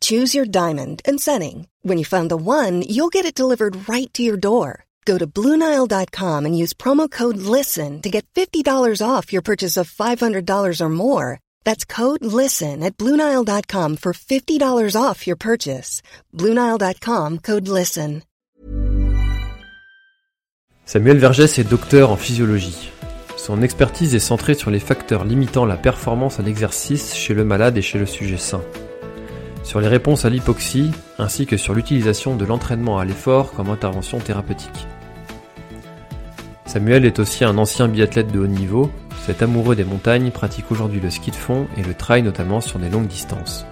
Choose your diamond and setting. When you find the one, you'll get it delivered right to your door. Go to Bluenile.com and use promo code LISTEN to get $50 off your purchase of $500 or more. That's code LISTEN at Bluenile.com for $50 off your purchase. Bluenile.com code LISTEN. Samuel Vergès est docteur en physiologie. Son expertise est centrée sur les facteurs limitant la performance à l'exercice chez le malade et chez le sujet sain. Sur les réponses à l'hypoxie, ainsi que sur l'utilisation de l'entraînement à l'effort comme intervention thérapeutique. Samuel est aussi un ancien biathlète de haut niveau, cet amoureux des montagnes pratique aujourd'hui le ski de fond et le trail notamment sur des longues distances.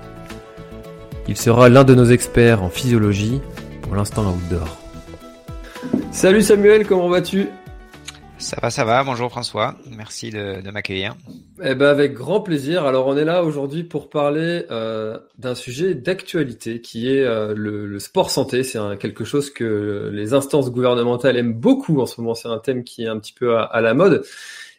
Il sera l'un de nos experts en physiologie, pour l'instant outdoor. Salut Samuel, comment vas-tu? Ça va, ça va. Bonjour François. Merci de, de m'accueillir. Eh ben avec grand plaisir. Alors on est là aujourd'hui pour parler euh, d'un sujet d'actualité qui est euh, le, le, sport santé. C'est quelque chose que les instances gouvernementales aiment beaucoup en ce moment. C'est un thème qui est un petit peu à, à la mode.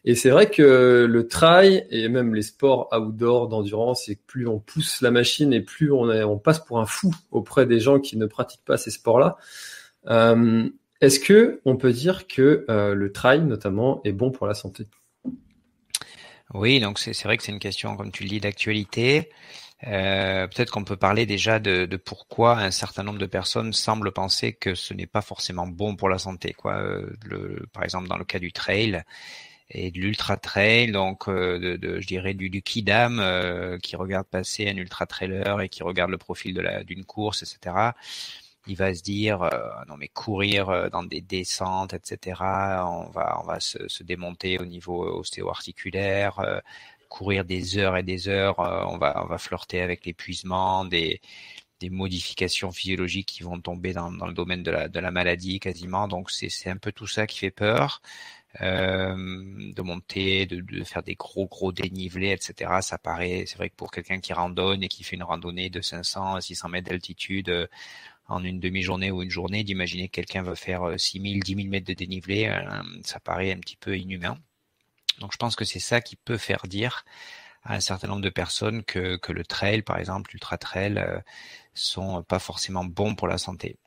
Et c'est vrai que le trail et même les sports outdoor d'endurance, et plus on pousse la machine et plus on, est, on passe pour un fou auprès des gens qui ne pratiquent pas ces sports-là. Euh, est-ce que on peut dire que euh, le trail, notamment, est bon pour la santé? Oui, donc c'est vrai que c'est une question, comme tu le dis, d'actualité. Euh, Peut-être qu'on peut parler déjà de, pourquoi un certain nombre de personnes semblent penser que ce n'est pas forcément bon pour la santé. Quoi. Euh, par exemple, dans le cas du trail et de l'ultra trail, donc de, de, je dirais du, du kidam qui regarde passer un ultra trailer et qui regarde le profil d'une course, etc il va se dire euh, non mais courir euh, dans des descentes, etc. On va on va se, se démonter au niveau ostéo-articulaire, euh, courir des heures et des heures. on va on va flirter avec l'épuisement, des des modifications physiologiques qui vont tomber dans, dans le domaine de la de la maladie quasiment. Donc c'est c'est un peu tout ça qui fait peur. Euh, de monter, de, faire des gros gros dénivelés, etc. Ça paraît, c'est vrai que pour quelqu'un qui randonne et qui fait une randonnée de 500 à 600 mètres d'altitude, en une demi-journée ou une journée, d'imaginer que quelqu'un va faire 6000, 10 000 mètres de dénivelé, euh, ça paraît un petit peu inhumain. Donc je pense que c'est ça qui peut faire dire à un certain nombre de personnes que, que le trail, par exemple, l'ultra trail, euh, sont pas forcément bons pour la santé.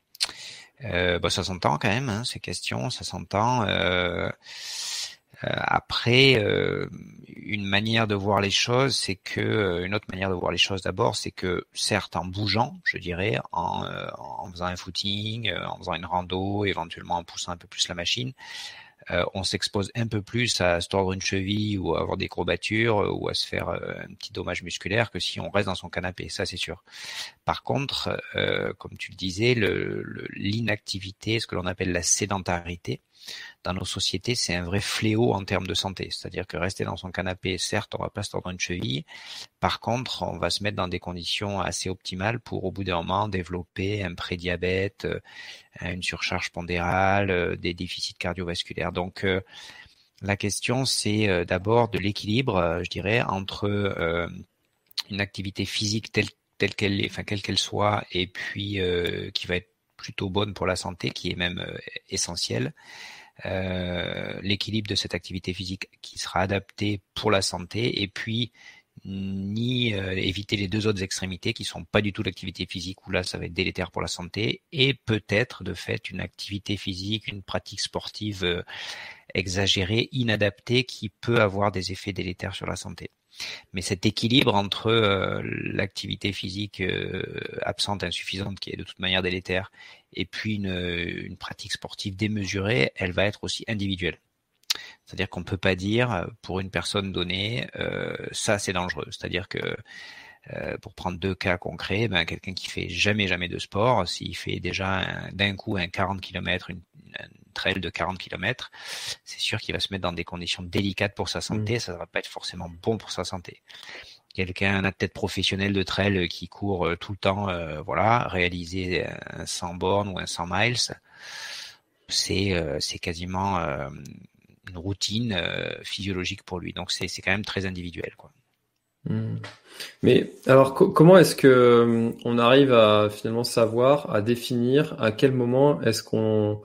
Euh, bah, ça s'entend quand même, hein, ces questions, ça s'entend. Euh, euh, après, euh, une manière de voir les choses, c'est que euh, une autre manière de voir les choses d'abord, c'est que certes en bougeant, je dirais, en, en faisant un footing, en faisant une rando, éventuellement en poussant un peu plus la machine, euh, on s'expose un peu plus à se tordre une cheville ou à avoir des courbatures ou à se faire un petit dommage musculaire que si on reste dans son canapé, ça c'est sûr. Par contre, euh, comme tu le disais, l'inactivité, ce que l'on appelle la sédentarité, dans nos sociétés, c'est un vrai fléau en termes de santé. C'est-à-dire que rester dans son canapé, certes, on va pas se tordre une cheville. Par contre, on va se mettre dans des conditions assez optimales pour, au bout d'un moment, développer un prédiabète, euh, une surcharge pondérale, euh, des déficits cardiovasculaires. Donc, euh, la question, c'est d'abord de l'équilibre, je dirais, entre une activité physique telle telle qu'elle est, enfin quelle qu'elle soit, et puis qui va être plutôt bonne pour la santé, qui est même essentielle, euh, l'équilibre de cette activité physique qui sera adapté pour la santé et puis ni euh, éviter les deux autres extrémités qui sont pas du tout l'activité physique où là ça va être délétère pour la santé et peut-être de fait une activité physique, une pratique sportive euh, exagérée, inadaptée qui peut avoir des effets délétères sur la santé. Mais cet équilibre entre euh, l'activité physique euh, absente, insuffisante, qui est de toute manière délétère, et puis une, une pratique sportive démesurée, elle va être aussi individuelle. C'est-à-dire qu'on ne peut pas dire pour une personne donnée, euh, ça c'est dangereux. C'est-à-dire que euh, pour prendre deux cas concrets, ben, quelqu'un qui fait jamais jamais de sport, s'il fait déjà d'un coup un 40 km, une, trail de 40 km, c'est sûr qu'il va se mettre dans des conditions délicates pour sa santé, mmh. ça ne va pas être forcément bon pour sa santé. quelqu'un, un athlète professionnel de trail qui court tout le temps, voilà, réaliser un 100 bornes ou un 100 miles, c'est c'est quasiment une routine physiologique pour lui. Donc c'est c'est quand même très individuel, quoi. Hmm. Mais alors, comment est-ce que euh, on arrive à finalement savoir, à définir à quel moment est-ce qu'on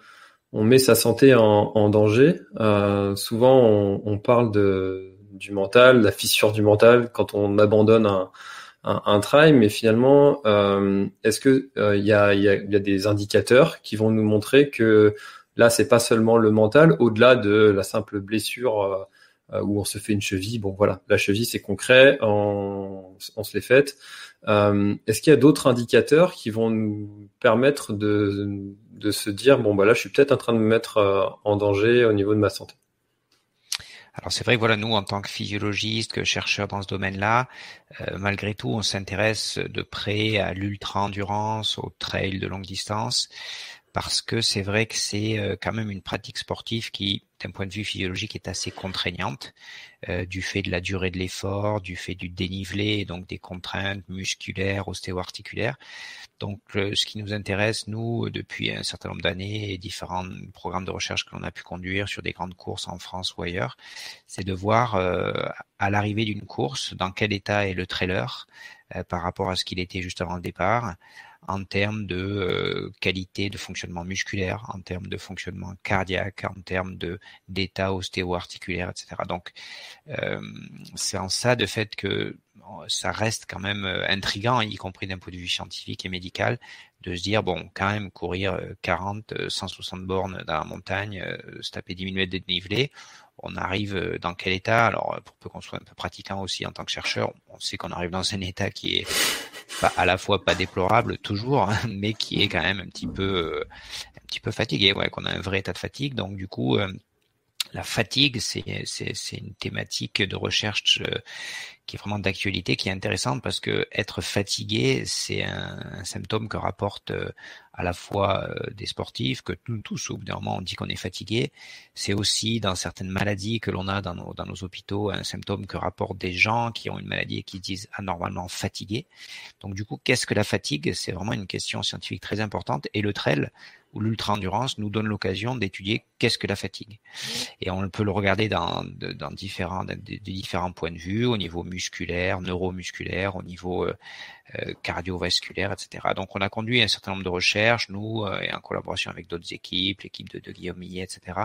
on met sa santé en, danger? Euh, Souvent, on, parle de, du mental, la fissure du mental quand on abandonne un, un, trail, mais finalement, euh, est-ce que il y, a, y, a, y, a, des indicateurs qui vont nous montrer que là, c'est pas seulement le mental, au-delà de la simple blessure euh, où on se fait une cheville. Bon, voilà, la cheville, c'est concret, on, on se l'est faite. Euh, Est-ce qu'il y a d'autres indicateurs qui vont nous permettre de, de se dire, bon, bah là, je suis peut-être en train de me mettre euh, en danger au niveau de ma santé? Alors c'est vrai que voilà, nous en tant que physiologistes, que chercheurs dans ce domaine-là, euh, malgré tout, on s'intéresse de près à l'ultra-endurance, au trail de longue distance, parce que c'est vrai que c'est euh, quand même une pratique sportive qui, d'un point de vue physiologique, est assez contraignante, euh, du fait de la durée de l'effort, du fait du dénivelé, donc des contraintes musculaires, ostéo-articulaires. Donc, ce qui nous intéresse, nous, depuis un certain nombre d'années et différents programmes de recherche que l'on a pu conduire sur des grandes courses en France ou ailleurs, c'est de voir euh, à l'arrivée d'une course dans quel état est le trailer par rapport à ce qu'il était juste avant le départ, en termes de euh, qualité de fonctionnement musculaire, en termes de fonctionnement cardiaque, en termes de d'état ostéo-articulaire, etc. Donc, euh, c'est en ça de fait que ça reste quand même euh, intrigant, y compris d'un point de vue scientifique et médical, de se dire bon, quand même courir 40, 160 bornes dans la montagne, se taper 10 000 mètres de dénivelé, on arrive dans quel état? Alors, pour peu qu'on soit un peu pratiquant aussi en tant que chercheur, on sait qu'on arrive dans un état qui est à la fois pas déplorable toujours, hein, mais qui est quand même un petit peu, euh, un petit peu fatigué, ouais, qu'on a un vrai état de fatigue. Donc du coup, euh, la fatigue, c'est une thématique de recherche euh, qui est vraiment d'actualité, qui est intéressante parce que être fatigué, c'est un, symptôme que rapportent euh, à la fois euh, des sportifs, que nous tous, au bout d'un moment, on dit qu'on est fatigué. C'est aussi dans certaines maladies que l'on a dans nos, dans nos hôpitaux, un symptôme que rapportent des gens qui ont une maladie et qui disent anormalement fatigués. Donc du coup, qu'est-ce que la fatigue? C'est vraiment une question scientifique très importante. Et le trail, ou l'ultra-endurance nous donne l'occasion d'étudier qu'est-ce que la fatigue. Et on peut le regarder dans, dans différents, différents points de vue, au niveau musculaire, neuromusculaire, au niveau euh, euh, cardiovasculaire, etc. Donc on a conduit un certain nombre de recherches, nous, euh, et en collaboration avec d'autres équipes, l'équipe de, de, Guillaume Millet, etc.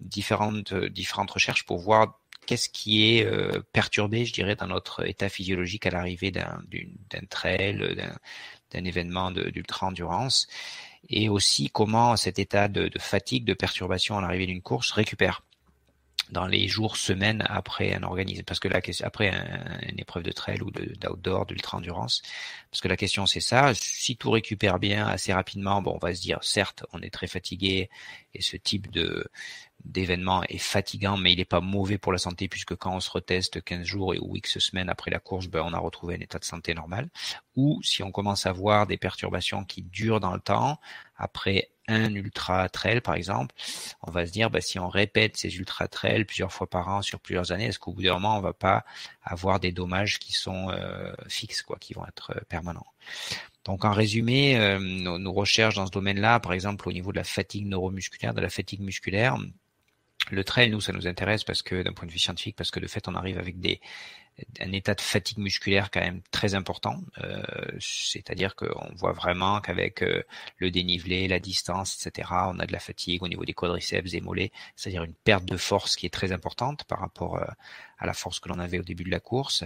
Différentes, différentes recherches pour voir qu'est-ce qui est perturbé, je dirais, dans notre état physiologique à l'arrivée d'un trail, d'un événement d'ultra-endurance et aussi comment cet état de, de fatigue, de perturbation à l'arrivée d'une course récupère dans les jours, semaines après un organisme, parce que la question, après une épreuve de trail ou d'outdoor, d'ultra endurance, parce que la question c'est ça. Si tout récupère bien assez rapidement, bon, on va se dire, certes, on est très fatigué et ce type de d'événement est fatigant, mais il n'est pas mauvais pour la santé puisque quand on se reteste 15 jours ou X semaines après la course, ben, on a retrouvé un état de santé normal. Ou si on commence à voir des perturbations qui durent dans le temps, après un ultra trail par exemple, on va se dire bah, si on répète ces ultra trails plusieurs fois par an sur plusieurs années, est-ce qu'au bout d'un moment on va pas avoir des dommages qui sont euh, fixes, quoi, qui vont être euh, permanents? Donc en résumé, euh, nos, nos, recherches dans ce domaine-là, par exemple au niveau de la fatigue neuromusculaire, de la fatigue musculaire, le trail, nous, ça nous intéresse parce que d'un point de vue scientifique, parce que de fait, on arrive avec des, un état de fatigue musculaire quand même très important. Euh, C'est-à-dire qu'on voit vraiment qu'avec euh, le dénivelé, la distance, etc., on a de la fatigue au niveau des quadriceps et mollets, c'est-à-dire une perte de force qui est très importante par rapport euh, à la force que l'on avait au début de la course.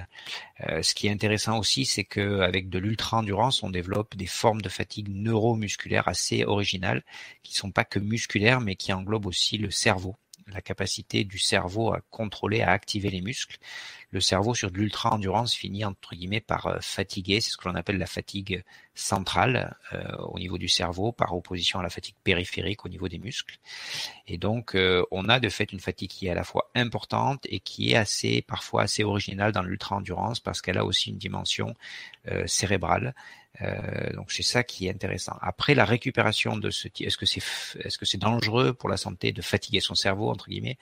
Euh, ce qui est intéressant aussi, c'est qu'avec de l'ultra-endurance, on développe des formes de fatigue neuromusculaire assez originales, qui sont pas que musculaires, mais qui englobent aussi le cerveau la capacité du cerveau à contrôler, à activer les muscles. Le cerveau sur de l'ultra-endurance finit entre guillemets par euh, fatiguer, c'est ce que l'on appelle la fatigue centrale euh, au niveau du cerveau par opposition à la fatigue périphérique au niveau des muscles. Et donc euh, on a de fait une fatigue qui est à la fois importante et qui est assez parfois assez originale dans l'ultra-endurance parce qu'elle a aussi une dimension cérébrale euh, donc c'est ça qui est intéressant. Après la récupération de ce type, est-ce que c'est est-ce que c'est dangereux pour la santé de fatiguer son cerveau entre guillemets?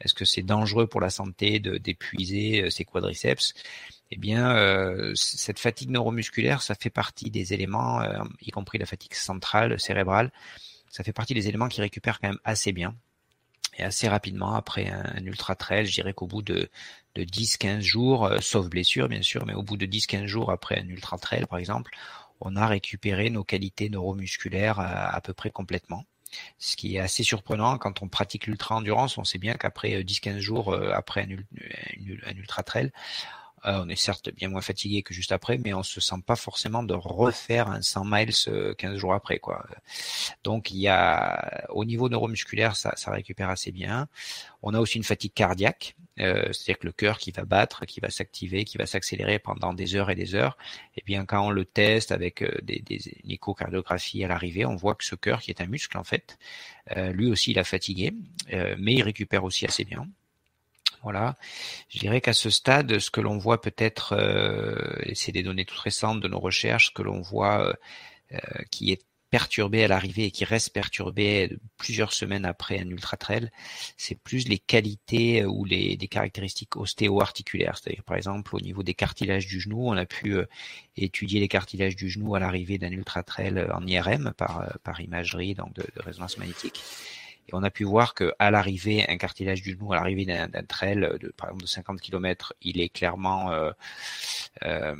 Est-ce que c'est dangereux pour la santé de d'épuiser euh, ses quadriceps? Eh bien, euh, cette fatigue neuromusculaire, ça fait partie des éléments, euh, y compris la fatigue centrale, cérébrale, ça fait partie des éléments qui récupèrent quand même assez bien et assez rapidement après un, ultra trail. Je dirais qu'au bout de, de 10-15 jours, euh, sauf blessure bien sûr, mais au bout de 10-15 jours après un ultra trail par exemple, on a récupéré nos qualités neuromusculaires à, peu près complètement. Ce qui est assez surprenant quand on pratique l'ultra-endurance, on sait bien qu'après 10-15 jours après un, un ultra trail, euh, on est certes bien moins fatigué que juste après, mais on se sent pas forcément de refaire un 100 miles 15 euh, jours après, quoi. Donc il y a, au niveau neuromusculaire, ça, ça récupère assez bien. On a aussi une fatigue cardiaque, euh, c'est-à-dire que le cœur qui va battre, qui va s'activer, qui va s'accélérer pendant des heures et des heures. Et eh bien quand on le teste avec des, des une échocardiographie à l'arrivée, on voit que ce cœur, qui est un muscle en fait, lui aussi il a fatigué, mais il récupère aussi assez bien. Voilà. Je dirais qu'à ce stade, ce que l'on voit peut-être, euh, c'est des données toutes récentes de nos recherches, que l'on voit euh, euh, qui est perturbé à l'arrivée et qui reste perturbé plusieurs semaines après un ultra trail, c'est plus les qualités ou les, caractéristiques ostéo-articulaires. C'est-à-dire, par exemple, au niveau des cartilages du genou, on a pu étudier les cartilages du genou à l'arrivée d'un ultra trail en IRM par, par imagerie, donc de résonance magnétique. Et on a pu voir que à l'arrivée, un cartilage du genou, à l'arrivée d'un trail, de, par exemple de 50 km, il est clairement euh, euh,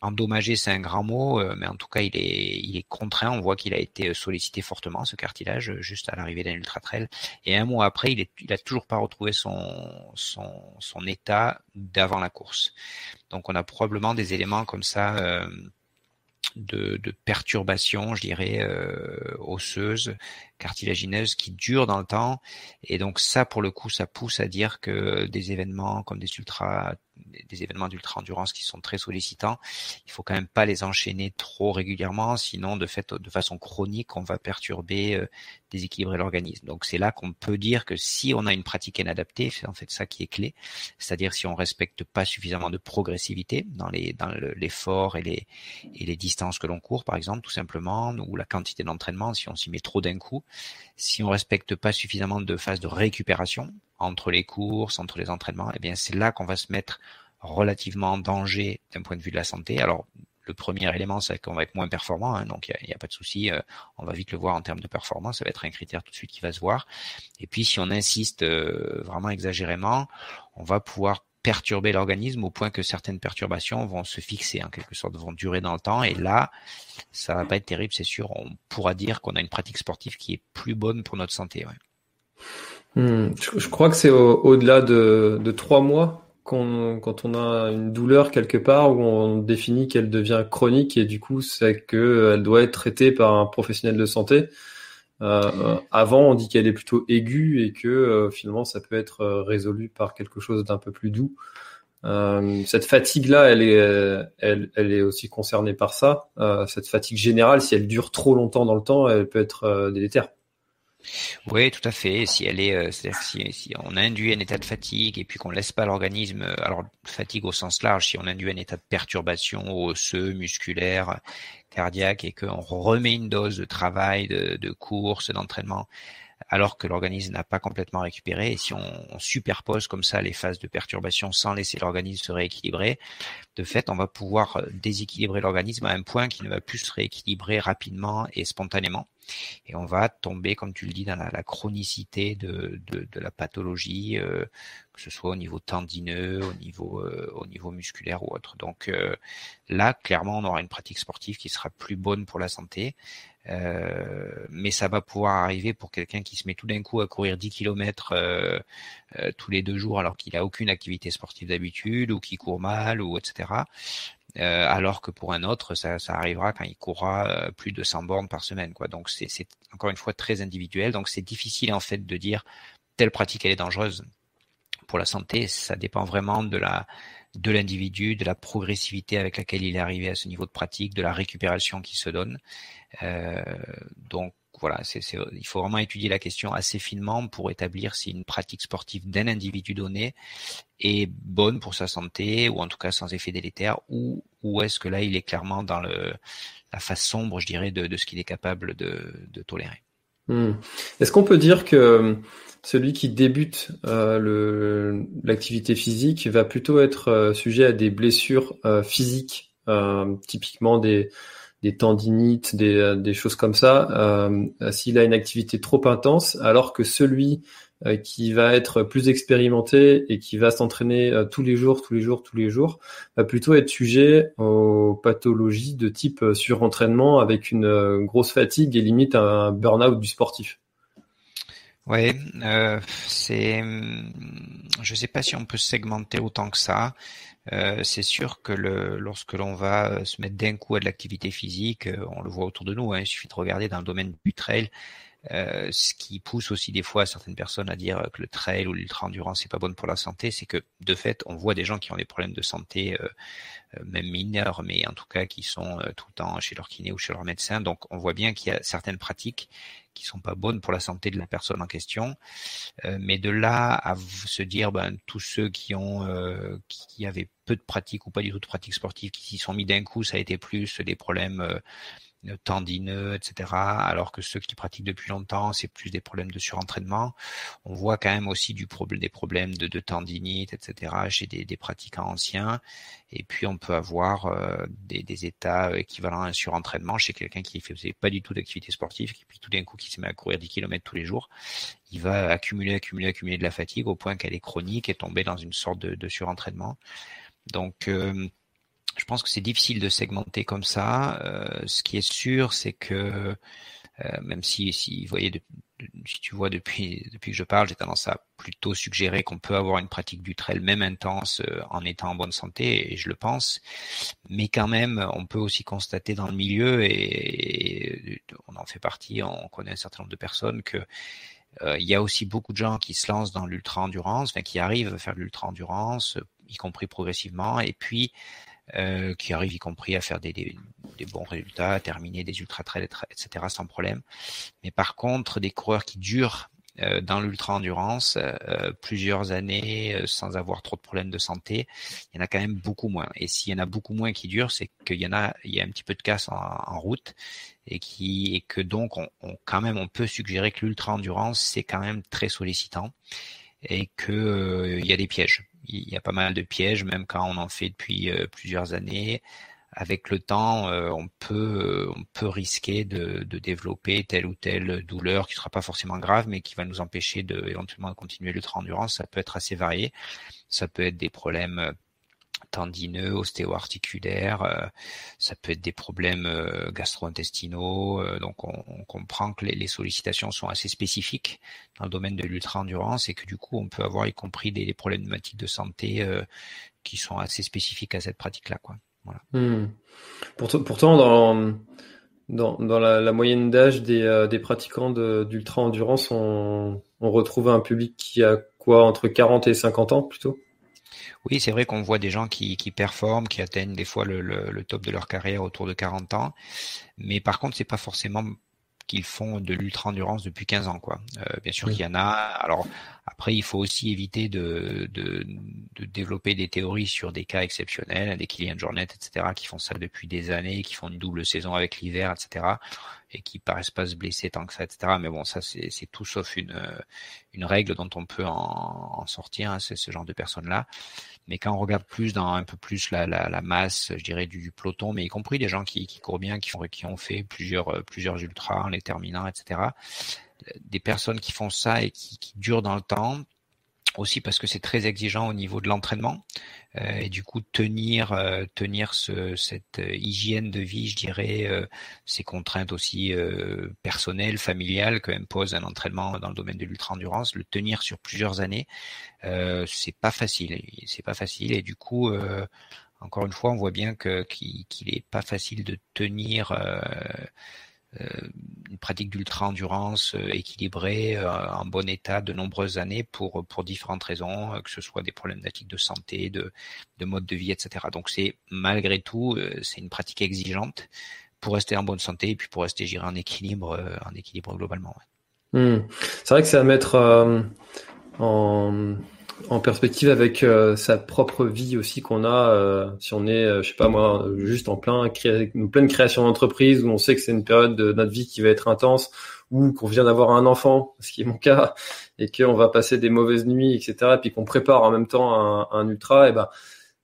endommagé, c'est un grand mot, euh, mais en tout cas, il est, il est contraint. On voit qu'il a été sollicité fortement, ce cartilage, juste à l'arrivée d'un ultra trail. Et un mois après, il, est, a toujours pas retrouvé son, son, état d'avant la course. Donc, on a probablement des éléments comme ça. Euh, de, de perturbations, je dirais, euh, osseuses, cartilagineuses qui durent dans le temps. Et donc ça, pour le coup, ça pousse à dire que des événements comme des ultra des événements d'ultra-endurance qui sont très sollicitants, il faut quand même pas les enchaîner trop régulièrement, sinon de fait, de façon chronique, on va perturber, euh, déséquilibrer l'organisme. Donc c'est là qu'on peut dire que si on a une pratique inadaptée, c'est en fait ça qui est clé, c'est-à-dire si on respecte pas suffisamment de progressivité dans les dans l'effort et les et les distances que l'on court, par exemple, tout simplement, ou la quantité d'entraînement, si on s'y met trop d'un coup, si on respecte pas suffisamment de phases de récupération, entre les courses, entre les entraînements, eh bien c'est là qu'on va se mettre relativement en danger d'un point de vue de la santé. Alors le premier élément, c'est qu'on va être moins performant, hein, donc il n'y a, pas de souci, euh, on va vite le voir en termes de performance, ça va être un critère tout de suite qui va se voir. Et puis si on insiste euh, vraiment exagérément, on va pouvoir perturber l'organisme au point que certaines perturbations vont se fixer en quelque sorte, vont durer dans le temps. Et là, ça va pas être terrible, c'est sûr. On pourra dire qu'on a une pratique sportive qui est plus bonne pour notre santé. Hmm. je, crois que c'est au-delà de, trois mois quand on a une douleur quelque part où on définit qu'elle devient chronique et du coup c'est qu'elle doit être traitée par un professionnel de santé. Euh, avant, on dit qu'elle est plutôt aiguë et que euh, finalement ça peut être euh, résolu par quelque chose d'un peu plus doux. cette fatigue-là, elle est, elle, elle, est aussi concernée par ça. cette fatigue générale, si elle dure trop longtemps dans le temps, elle peut être délétère. Oui, tout à fait. Si elle est, euh, c'est-à-dire si, si, on induit un état de fatigue et puis qu'on laisse pas l'organisme, euh, alors fatigue au sens large, si on induit un état de perturbation osseux, musculaire, cardiaque et qu'on remet une dose de travail, de, de course, d'entraînement, alors que l'organisme n'a pas complètement récupéré. Et si on, superpose comme ça les phases de perturbation sans laisser l'organisme se rééquilibrer, de fait, on va pouvoir euh, déséquilibrer l'organisme à un point qui ne va plus se rééquilibrer rapidement et spontanément. Et on va tomber, comme tu le dis, dans la, chronicité de, la pathologie, euh, que ce soit au niveau tendineux, au niveau, euh, au niveau musculaire ou autre. Donc là, clairement, on aura une pratique sportive qui sera plus bonne pour la santé. Euh, mais ça va pouvoir arriver pour quelqu'un qui se met tout d'un coup à courir 10 km euh, euh, tous les deux jours alors qu'il a aucune activité sportive d'habitude ou qui court mal ou etc. alors que pour un autre, ça, ça arrivera quand il courra plus de 100 bornes par semaine. Quoi. Donc c'est encore une fois très individuel. Donc c'est difficile en fait de dire telle pratique elle est dangereuse pour la santé. Ça dépend vraiment de la de l'individu, de la progressivité avec laquelle il est arrivé à ce niveau de pratique, de la récupération qui se donne. Euh, donc voilà, il faut vraiment étudier la question assez finement pour établir si une pratique sportive d'un individu donné est bonne pour sa santé ou en tout cas sans effet délétère ou, ou est-ce que là il est clairement dans le, la face sombre, je dirais, de, de ce qu'il est capable de, de tolérer. Hmm. Est-ce qu'on peut dire que celui qui débute euh, l'activité physique va plutôt être euh, sujet à des blessures euh, physiques, euh, typiquement des, tendinites, des, choses comme ça, s'il a une activité trop intense, alors que celui qui va être plus expérimenté et qui va s'entraîner tous les jours, tous les jours, tous les jours, va plutôt être sujet aux pathologies de type surentraînement avec une grosse fatigue et limite un burn-out du sportif. Oui, euh, c'est, je sais pas si on peut segmenter autant que ça. Euh, c'est sûr que le, lorsque l'on va euh, se mettre d'un coup à de l'activité physique, euh, on le voit autour de nous. Hein, il suffit de regarder dans le domaine du trail, euh, ce qui pousse aussi des fois certaines personnes à dire que le trail ou l'ultra-endurance c'est pas bon pour la santé, c'est que de fait, on voit des gens qui ont des problèmes de santé, euh, même mineurs, mais en tout cas qui sont tout le temps chez leur kiné ou chez leur médecin. Donc, on voit bien qu'il y a certaines pratiques qui sont pas bonnes pour la santé de la personne en question. Euh, mais de là à se dire, ben, tous ceux qui ont, euh, qui avaient peu de pratique ou pas du tout de pratique sportive, qui s'y sont mis d'un coup, ça a été plus des problèmes euh, tendineux, etc. Alors que ceux qui pratiquent depuis longtemps, c'est plus des problèmes de surentraînement. On voit quand même aussi du problème, des problèmes de, de tendinite, etc. chez des, des, pratiquants anciens. Et puis on peut avoir euh, des, des, états équivalents à un surentraînement chez quelqu'un qui ne faisait pas du tout d'activité sportive, qui puis tout d'un coup qui se met à courir 10 km tous les jours. Il va accumuler, accumuler, accumuler de la fatigue au point qu'elle est chronique et tomber dans une sorte de, de surentraînement. Donc euh, je pense que c'est difficile de segmenter comme ça. Euh, ce qui est sûr, c'est que euh, même si, si, vous voyez, si tu vois depuis depuis que je parle, j'ai tendance à plutôt suggérer qu'on peut avoir une pratique du trail même intense euh, en étant en bonne santé, et je le pense. Mais quand même, on peut aussi constater dans le milieu, et, et on en fait partie, on connaît un certain nombre de personnes que euh, il y a aussi beaucoup de gens qui se lancent dans l'ultra endurance, enfin qui arrivent à faire l'ultra endurance, y compris progressivement, et puis euh, qui arrivent y compris à faire des, des, des, bons résultats, à terminer des ultra trails, etc. sans problème. Mais par contre, des coureurs qui durent euh, dans l'ultra endurance euh, plusieurs années euh, sans avoir trop de problèmes de santé, il y en a quand même beaucoup moins. Et s'il y en a beaucoup moins qui durent, c'est qu'il y en a, il y a un petit peu de casse en, en route et qui et que donc on, on, quand même on peut suggérer que l'ultra endurance c'est quand même très sollicitant et que il y a des pièges il y a pas mal de pièges, même quand on en fait depuis euh, plusieurs années. Avec le temps, euh, on peut on peut risquer de, de, développer telle ou telle douleur qui sera pas forcément grave, mais qui va nous empêcher de éventuellement de continuer l'ultra-endurance. Ça peut être assez varié. Ça peut être des problèmes tendineux, ostéo-articulaires, euh, ça peut être des problèmes euh, gastro-intestinaux. Euh, donc on, on, comprend que les, les, sollicitations sont assez spécifiques dans le domaine de l'ultra-endurance et que du coup on peut avoir y compris des, problématiques de santé qui sont assez spécifiques à cette pratique-là. Quoi. Voilà. Hmm. Pourtant, dans, dans, dans la, la moyenne d'âge des, des pratiquants d'ultra-endurance, on, on retrouve un public qui a quoi entre 40 et 50 ans plutôt? Oui, c'est vrai qu'on voit des gens qui, qui, performent, qui atteignent des fois le, le, le, top de leur carrière autour de 40 ans, mais par contre, c'est pas forcément qu'ils font de l'ultra-endurance depuis 15 ans. Quoi. Euh, bien sûr oui. qu'il y en a. Alors après, il faut aussi éviter de, de, de, développer des théories sur des cas exceptionnels, des Kylian Jornet, etc., qui font ça depuis des années, qui font une double saison avec l'hiver, etc., et qui paraissent pas se blesser tant que ça, etc. Mais bon, ça c'est tout sauf une, une règle dont on peut en, en sortir, hein, c'est ce genre de personnes-là. Mais quand on regarde plus dans un peu plus la, la, la masse, je dirais, du, du, peloton, mais y compris des gens qui, qui courent bien, qui, font, qui ont fait plusieurs, plusieurs ultras en les terminant, etc. Des personnes qui font ça et qui, durent dans le temps, aussi parce que c'est très exigeant au niveau de l'entraînement euh, et du coup tenir euh, tenir ce, cette hygiène de vie, je dirais, euh, ces contraintes aussi euh, personnelles, familiales que impose un entraînement dans le domaine de l'ultra endurance, le tenir sur plusieurs années, euh, c'est pas facile, c'est pas facile et du coup encore une fois, on voit bien que qu'il qu est pas facile de tenir euh, une pratique d'ultra endurance euh, équilibrée, euh, en bon état de nombreuses années pour pour différentes raisons, que ce soit des problématiques de santé, de de mode de vie, etc. Donc c'est malgré tout c'est une pratique exigeante pour rester en bonne santé et puis pour rester géré en équilibre en équilibre globalement. Ouais. Mmh. C'est vrai que c'est à mettre euh, en en perspective avec euh, sa propre vie aussi qu'on a. Euh, si on est, je sais pas moi, juste en plein une pleine création d'entreprise où on sait que c'est une période de notre vie qui va être intense, ou qu'on vient d'avoir un enfant, ce qui est mon cas, et qu'on va passer des mauvaises nuits, etc. Et puis qu'on prépare en même temps un, un ultra, et ben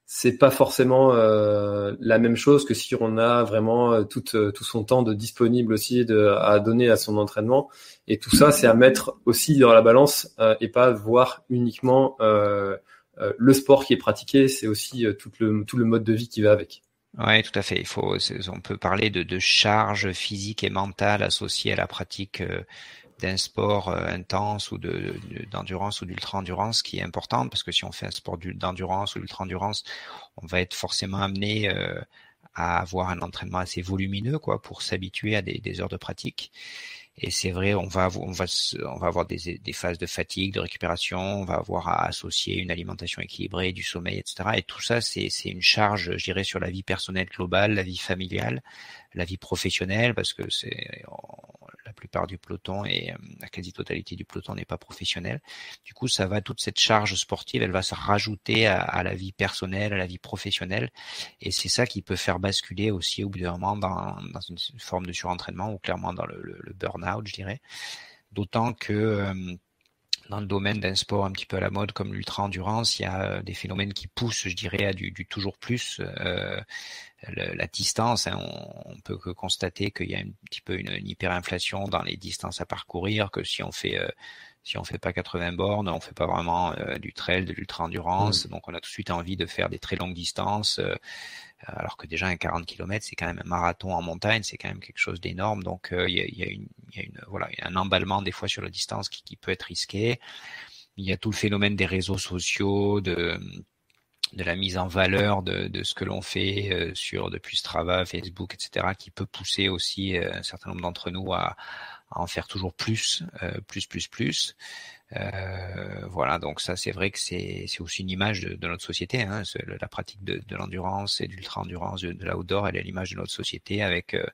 c'est pas forcément euh, la même chose que si on a vraiment euh, tout, euh, tout son temps de disponible aussi de, à donner à son entraînement. Et tout ça, c'est à mettre aussi dans la balance et pas voir uniquement le sport qui est pratiqué, c'est aussi tout le, tout le mode de vie qui va avec. Oui, tout à fait. Il faut, on peut parler de, de charge physique et mentale associée à la pratique d'un sport euh, intense ou de d'endurance ou d'ultra-endurance qui est importante parce que si on fait un sport d'endurance ou d'ultra-endurance, on va être forcément amené euh, à avoir un entraînement assez volumineux quoi pour s'habituer à des, des, heures de pratique. Et c'est vrai, on va on va on va avoir des, des phases de fatigue, de récupération, on va avoir à associer une alimentation équilibrée, du sommeil, etc. Et tout ça, c'est c'est une charge, je dirais, sur la vie personnelle globale, la vie familiale, la vie professionnelle, parce que c'est du peloton et euh, la quasi-totalité du peloton n'est pas professionnel. Du coup, ça va toute cette charge sportive, elle va se rajouter à, la vie personnelle, à la vie professionnelle, et c'est ça qui peut faire basculer aussi au bout d'un moment dans, une forme de surentraînement ou clairement dans le, le, burn-out, je dirais. D'autant que euh, dans le domaine d'un sport un petit peu à la mode comme l'ultra-endurance, il y a euh, des phénomènes qui poussent, je dirais, à du, du toujours plus. Euh, la distance, hein, on, on, peut que constater qu'il y a un petit peu une, une, hyperinflation dans les distances à parcourir, que si on fait euh, si on fait pas 80 bornes, on fait pas vraiment euh, du trail, de l'ultra-endurance. Mmh. Donc on a tout de suite envie de faire des très longues distances. Euh, alors que déjà un 40 km c'est quand même un marathon en montagne, c'est quand même quelque chose d'énorme. Donc euh, il y a, un emballement des fois sur la distance qui, peut être risqué. Il y a tout le phénomène des réseaux sociaux, de la mise en valeur de, ce que l'on fait euh, sur depuis Strava, Facebook, etc., qui peut pousser aussi un certain nombre d'entre nous à, en faire toujours plus, plus, plus, plus. Euh, voilà, donc ça c'est vrai que c'est aussi une image de, notre société. Hein, la pratique de, l'endurance et de l'ultra-endurance, de, de l'outdoor, elle est l'image de notre société avec euh,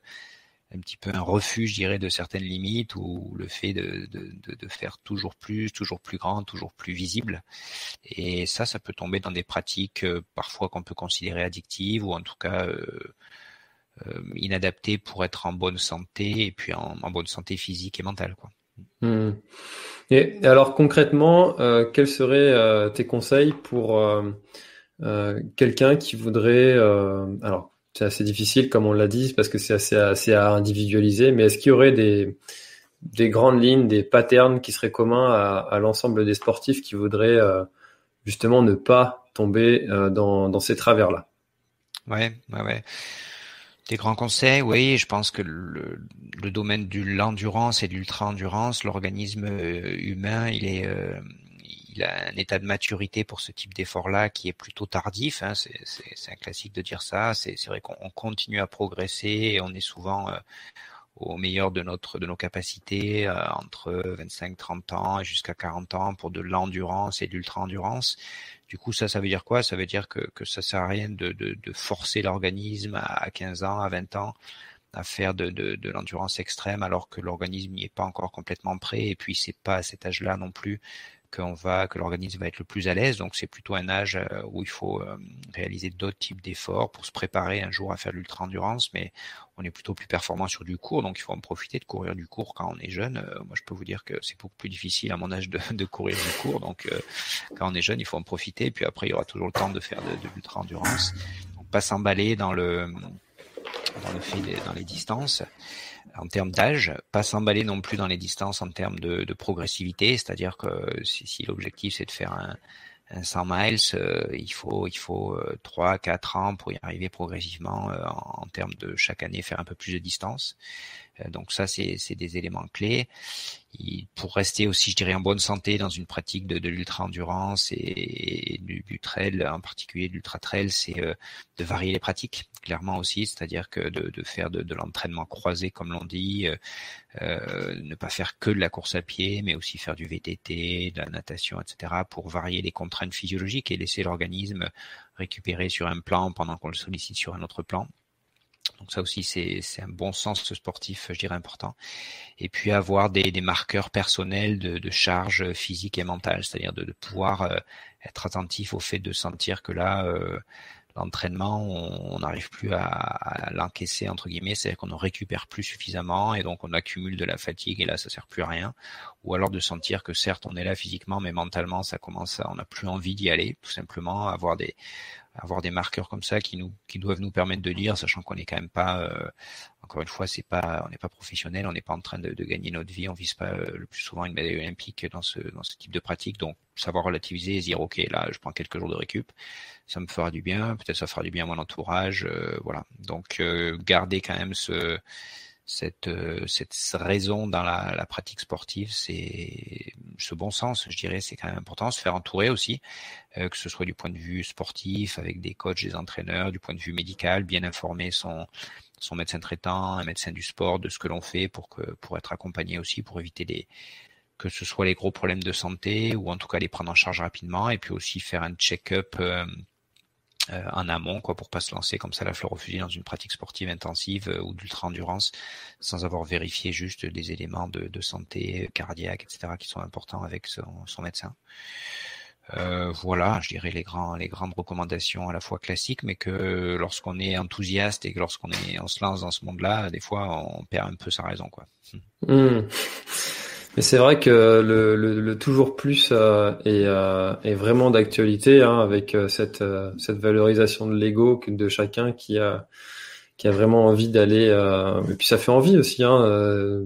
un petit peu un refus, je dirais, de certaines limites ou le fait de, de, faire toujours plus, toujours plus grand, toujours plus visible. Et ça, ça peut tomber dans des pratiques euh, parfois qu'on peut considérer addictives ou en tout cas inadaptées pour être en bonne santé et puis en, en bonne santé physique et mentale. Quoi. Hmm. Et alors concrètement, euh, quels seraient euh, tes conseils pour euh, quelqu'un qui voudrait, alors c'est assez difficile comme on l'a dit parce que c'est assez, assez à individualiser, mais est-ce qu'il y aurait des, des grandes lignes, des patterns qui seraient communs à, l'ensemble des sportifs qui voudraient justement ne pas tomber dans, dans ces travers-là? Ouais, ouais, ouais. Des grands conseils, oui, je pense que le, domaine de l'endurance et de l'ultra-endurance, l'organisme euh, humain, il est, euh, il a un état de maturité pour ce type d'effort-là qui est plutôt tardif. Hein, c'est un classique de dire ça. C'est vrai qu'on continue à progresser et on est souvent euh, au meilleur de notre de nos capacités entre 25-30 ans et jusqu'à 40 ans pour de l'endurance et de l'ultra-endurance. Du coup, ça, ça veut dire quoi? Ça veut dire que, que ça sert à rien de, de, forcer l'organisme à 15 ans, à 20 ans à faire de, de, de l'endurance extrême alors que l'organisme n'y est pas encore complètement prêt. Et puis c'est pas à cet âge-là non plus qu'on va, que l'organisme va être le plus à l'aise. Donc c'est plutôt un âge euh, où il faut euh, réaliser d'autres types d'efforts pour se préparer un jour à faire l'ultra-endurance, mais on est plutôt plus performant sur du court, donc il faut en profiter de courir du court quand on est jeune. Euh, moi, je peux vous dire que c'est beaucoup plus difficile à mon âge de, de courir du court, donc quand on est jeune, il faut en profiter. Puis après, il y aura toujours le temps de faire de, de l'ultra-endurance. Donc pas s'emballer dans le dans le dans les distances en termes d'âge, pas s'emballer non plus dans les distances en termes de, de progressivité, c'est-à-dire que si, si l'objectif c'est de faire un, un 100 miles, euh, il faut il faut euh, 3 4 ans pour y arriver progressivement euh, en, en, termes de chaque année faire un peu plus de distance. Euh, donc ça, c'est des éléments clés. Pour rester aussi, je dirais, en bonne santé dans une pratique de, l'ultra-endurance et, du, du, trail, en particulier de l'ultra-trail, c'est euh, de varier les pratiques, clairement aussi, c'est-à-dire que de, faire de, de l'entraînement croisé, comme l'on dit, euh, euh, ne pas faire que de la course à pied, mais aussi faire du VTT, de la natation, etc., pour varier les contraintes physiologiques et laisser l'organisme récupérer sur un plan pendant qu'on le sollicite sur un autre plan. Donc ça aussi, c'est un bon sens sportif, je dirais, important. Et puis avoir des, des marqueurs personnels de, de, charge physique et mentale, c'est-à-dire de, de, pouvoir euh, être attentif au fait de sentir que là, euh, l'entraînement, on n'arrive plus à, à l'encaisser entre guillemets, c'est-à-dire qu'on ne récupère plus suffisamment et donc on accumule de la fatigue et là ça sert plus à rien. Ou alors de sentir que certes on est là physiquement, mais mentalement ça commence, à, on n'a plus envie d'y aller, tout simplement avoir des avoir des marqueurs comme ça qui nous qui doivent nous permettre de lire, sachant qu'on n'est quand même pas euh, encore une fois c'est pas on n'est pas professionnel, on n'est pas en train de, de, gagner notre vie, on vise pas euh, le plus souvent une médaille olympique dans ce dans ce type de pratique, donc savoir relativiser et dire ok là je prends quelques jours de récup, ça me fera du bien, peut-être ça fera du bien à mon entourage, euh, voilà. Donc euh, garder quand même ce cette, euh, cette raison dans la, la pratique sportive, c'est ce bon sens, je dirais, c'est quand même important. Se faire entourer aussi, euh, que ce soit du point de vue sportif, avec des coachs, des entraîneurs, du point de vue médical, bien informer son, son médecin traitant, un médecin du sport, de ce que l'on fait pour que pour être accompagné aussi, pour éviter des que ce soit les gros problèmes de santé ou en tout cas les prendre en charge rapidement et puis aussi faire un check-up euh, euh, en amont, quoi, pour pas se lancer comme ça la fleur au dans une pratique sportive intensive euh, ou d'ultra endurance, sans avoir vérifié juste des éléments de, de, santé cardiaque, etc., qui sont importants avec son, médecin. Euh, voilà, je dirais les grands, les grandes recommandations à la fois classiques, mais que lorsqu'on est enthousiaste et que lorsqu'on est, on se lance dans ce monde-là, des fois, on perd un peu sa raison, quoi. Mmh. Mais c'est vrai que le, le, le toujours plus euh, est, euh, est, vraiment d'actualité hein, avec euh, cette, euh, cette valorisation de l'ego de chacun qui a, qui a vraiment envie d'aller. Euh, et puis ça fait envie aussi. Hein, euh,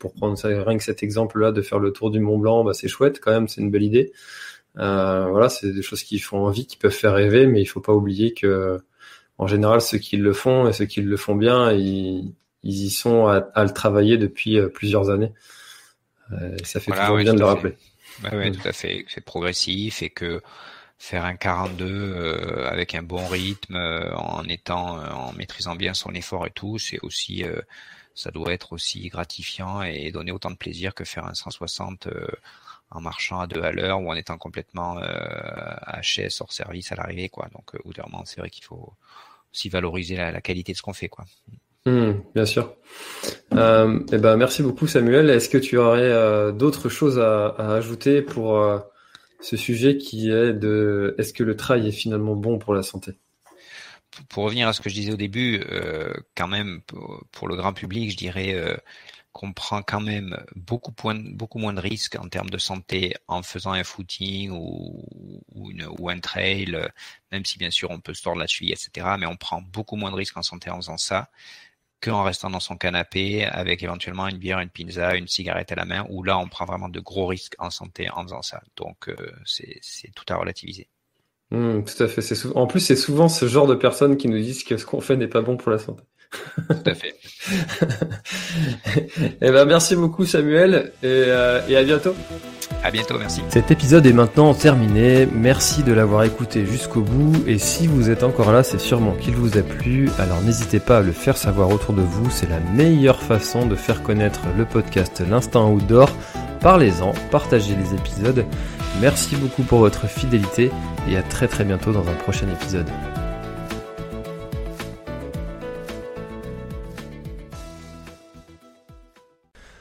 pour prendre ça, rien que cet exemple-là de faire le tour du Mont Blanc, bah, c'est chouette quand même, c'est une belle idée. voilà, c'est des choses qui font envie, qui peuvent faire rêver, mais il faut pas oublier que en général ceux qui le font et ceux qui le font bien, ils, ils y sont à, à le travailler depuis plusieurs années. Euh, ça fait voilà, toujours bien de le rappeler. Oui, tout à fait. C'est progressif et que faire un 42 euh, avec un bon rythme, euh, en étant, euh, en maîtrisant bien son effort et tout, c'est aussi, ça doit être aussi gratifiant et donner autant de plaisir que faire un 160 en marchant à deux à l'heure ou en étant complètement HS hors service à l'arrivée, quoi. Donc, au c'est vrai qu'il faut aussi valoriser la, la qualité de ce qu'on fait, quoi. Mmh, bien sûr. Euh, eh ben, merci beaucoup Samuel. Est-ce que tu aurais euh, d'autres choses à, à, ajouter pour euh, ce sujet qui est de est-ce que le trail est finalement bon pour la santé? Pour revenir à ce que je disais au début, euh, quand même pour, le grand public, je dirais euh, qu'on prend quand même beaucoup, point, beaucoup moins de risques en termes de santé en faisant un footing ou, une, ou un trail, même si bien sûr on peut se tordre la cheville, etc. Mais on prend beaucoup moins de risques en santé en faisant ça qu'en restant dans son canapé avec éventuellement une bière, une pizza, une cigarette à la main, où là on prend vraiment de gros risques en santé en faisant ça. Donc euh, c'est tout à relativiser. Mmh, tout à fait. En plus, c'est souvent ce genre de personnes qui nous disent que ce qu'on fait n'est pas bon pour la santé. Tout à fait. eh ben, merci beaucoup Samuel et, euh, et à bientôt. À bientôt, merci. Cet épisode est maintenant terminé. Merci de l'avoir écouté jusqu'au bout. Et si vous êtes encore là, c'est sûrement qu'il vous a plu. Alors n'hésitez pas à le faire savoir autour de vous. C'est la meilleure façon de faire connaître le podcast L'Instant Outdoor. Parlez-en, partagez les épisodes. Merci beaucoup pour votre fidélité et à très très bientôt dans un prochain épisode.